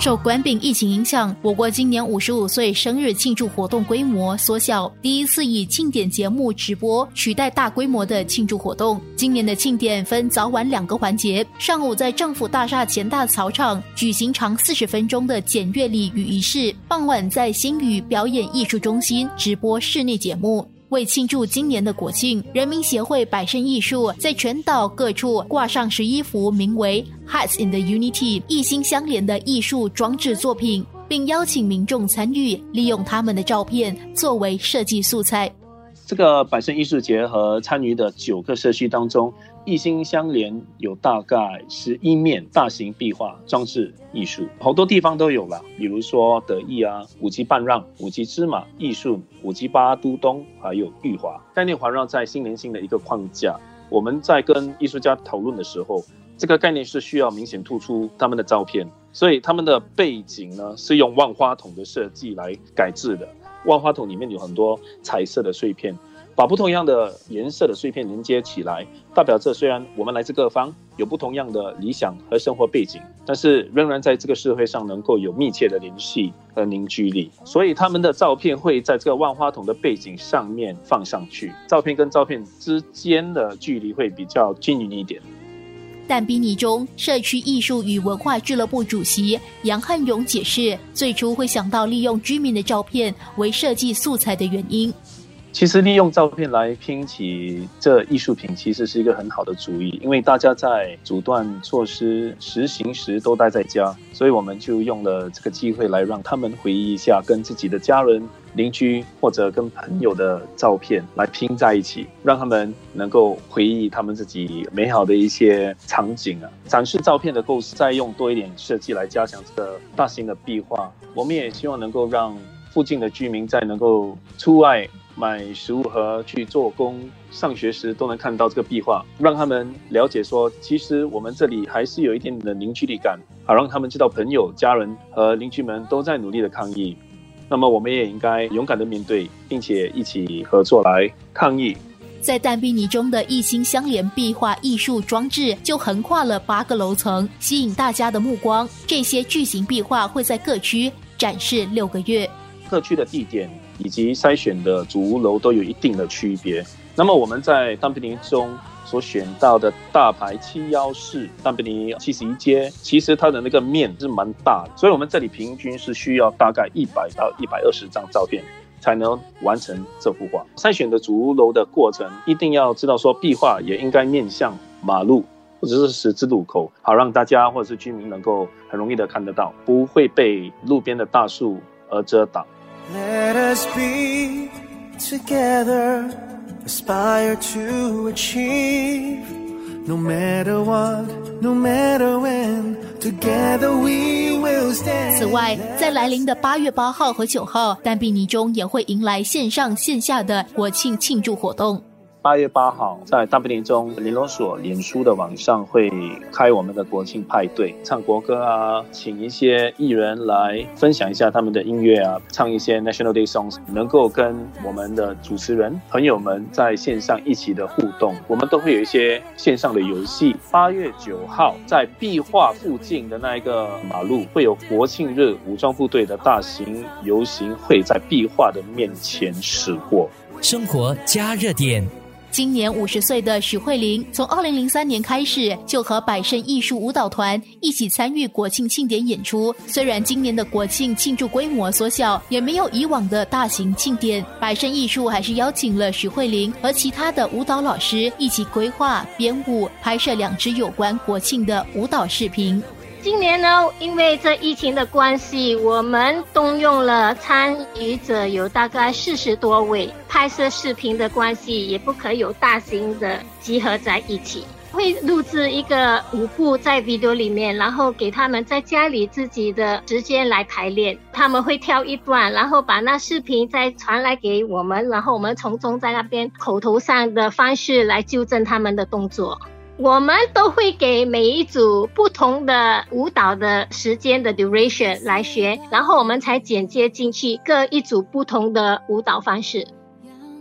受冠病疫情影响，我国今年五十五岁生日庆祝活动规模缩小，第一次以庆典节目直播取代大规模的庆祝活动。今年的庆典分早晚两个环节，上午在政府大厦前大草场举行长四十分钟的检阅礼与仪式，傍晚在新宇表演艺术中心直播室内节目。为庆祝今年的国庆，人民协会百盛艺术在全岛各处挂上十一幅名为 “Hearts in the Unity” 一心相连的艺术装置作品，并邀请民众参与，利用他们的照片作为设计素材。这个百盛艺术节和参与的九个社区当中。一心相连有大概十一面大型壁画装置艺术，好多地方都有了，比如说德意啊、五级半让、五级芝麻艺术、五级八都东，还有玉华概念环绕在心连心的一个框架。我们在跟艺术家讨论的时候，这个概念是需要明显突出他们的照片，所以他们的背景呢是用万花筒的设计来改制的。万花筒里面有很多彩色的碎片。把不同样的颜色的碎片连接起来，代表着虽然我们来自各方，有不同样的理想和生活背景，但是仍然在这个社会上能够有密切的联系和凝聚力。所以他们的照片会在这个万花筒的背景上面放上去，照片跟照片之间的距离会比较均匀一点。但比尼中社区艺术与文化俱乐部主席杨汉勇解释，最初会想到利用居民的照片为设计素材的原因。其实利用照片来拼起这艺术品，其实是一个很好的主意。因为大家在阻断措施实行时都待在家，所以我们就用了这个机会来让他们回忆一下跟自己的家人、邻居或者跟朋友的照片来拼在一起，让他们能够回忆他们自己美好的一些场景啊。展示照片的构思，再用多一点设计来加强这个大型的壁画。我们也希望能够让附近的居民在能够出外。买食物和去做工、上学时都能看到这个壁画，让他们了解说，其实我们这里还是有一点点的凝聚力感，好让他们知道朋友、家人和邻居们都在努力的抗议。那么我们也应该勇敢的面对，并且一起合作来抗议。在淡碧尼中的一心相连壁画艺术装置就横跨了八个楼层，吸引大家的目光。这些巨型壁画会在各区展示六个月。各区的地点。以及筛选的主屋楼都有一定的区别。那么我们在丹比尼中所选到的大牌七幺四丹比尼七十一街，其实它的那个面是蛮大的，所以我们这里平均是需要大概一百到一百二十张照片才能完成这幅画。筛选的主屋楼的过程，一定要知道说壁画也应该面向马路或者是十字路口，好让大家或者是居民能够很容易的看得到，不会被路边的大树而遮挡。Let us be together, aspire to achieve. No matter what, no matter when, together we will stand. 此外，在来临的八月八号和九号，丹比尼中也会迎来线上线下的国庆庆祝活动。八月八号，在大不列中联络所脸书的网上会开我们的国庆派对，唱国歌啊，请一些艺人来分享一下他们的音乐啊，唱一些 National Day songs，能够跟我们的主持人朋友们在线上一起的互动。我们都会有一些线上的游戏。八月九号，在壁画附近的那一个马路，会有国庆日武装部队的大型游行会在壁画的面前驶过。生活加热点。今年五十岁的许慧玲，从二零零三年开始就和百盛艺术舞蹈团一起参与国庆庆典演出。虽然今年的国庆庆祝规模缩小，也没有以往的大型庆典，百盛艺术还是邀请了许慧玲和其他的舞蹈老师一起规划、编舞、拍摄两支有关国庆的舞蹈视频。今年呢，因为这疫情的关系，我们动用了参与者有大概四十多位。拍摄视频的关系，也不可有大型的集合在一起。会录制一个舞步在 video 里面，然后给他们在家里自己的时间来排练。他们会跳一段，然后把那视频再传来给我们，然后我们从中在那边口头上的方式来纠正他们的动作。我们都会给每一组不同的舞蹈的时间的 duration 来学，然后我们才剪接进去各一组不同的舞蹈方式。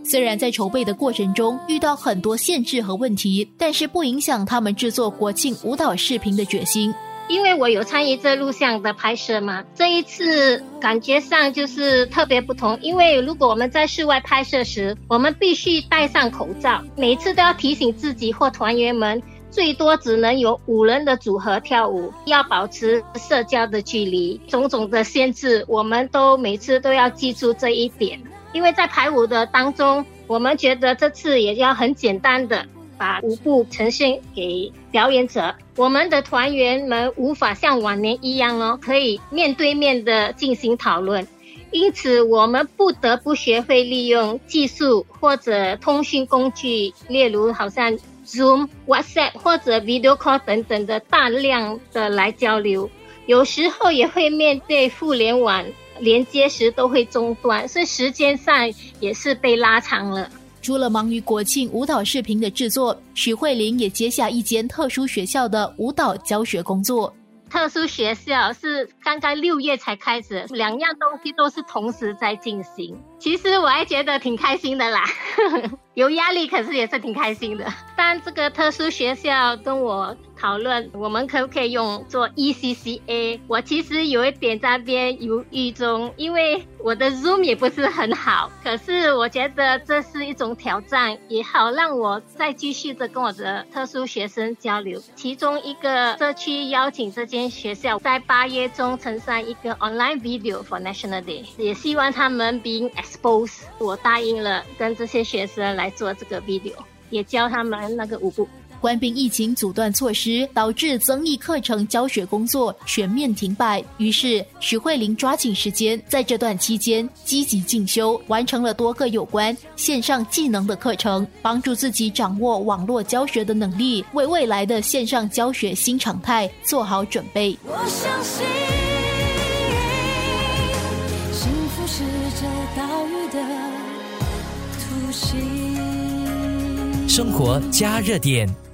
虽然在筹备的过程中遇到很多限制和问题，但是不影响他们制作国庆舞蹈视频的决心。因为我有参与这录像的拍摄嘛，这一次感觉上就是特别不同。因为如果我们在室外拍摄时，我们必须戴上口罩，每次都要提醒自己或团员们，最多只能有五人的组合跳舞，要保持社交的距离，种种的限制，我们都每次都要记住这一点。因为在排舞的当中，我们觉得这次也要很简单的。把舞步呈现给表演者，我们的团员们无法像往年一样哦，可以面对面的进行讨论，因此我们不得不学会利用技术或者通讯工具，例如好像 Zoom、WhatsApp 或者 Video Call 等等的大量的来交流，有时候也会面对互联网连接时都会中断，所以时间上也是被拉长了。除了忙于国庆舞蹈视频的制作，许慧玲也接下一间特殊学校的舞蹈教学工作。特殊学校是刚刚六月才开始，两样东西都是同时在进行。其实我还觉得挺开心的啦，有压力，可是也是挺开心的。但这个特殊学校跟我。讨论我们可不可以用做 ECCA？我其实有一点在边犹豫中，因为我的 Zoom 也不是很好。可是我觉得这是一种挑战，也好让我再继续的跟我的特殊学生交流。其中一个社区邀请这间学校在八月中呈上一个 online video for National Day，也希望他们 being exposed。我答应了跟这些学生来做这个 video，也教他们那个舞步。官兵疫情阻断措施，导致增益课程教学工作全面停摆。于是，徐慧玲抓紧时间，在这段期间积极进修，完成了多个有关线上技能的课程，帮助自己掌握网络教学的能力，为未来的线上教学新常态做好准备。我相信，幸福是这岛屿的生活加热点。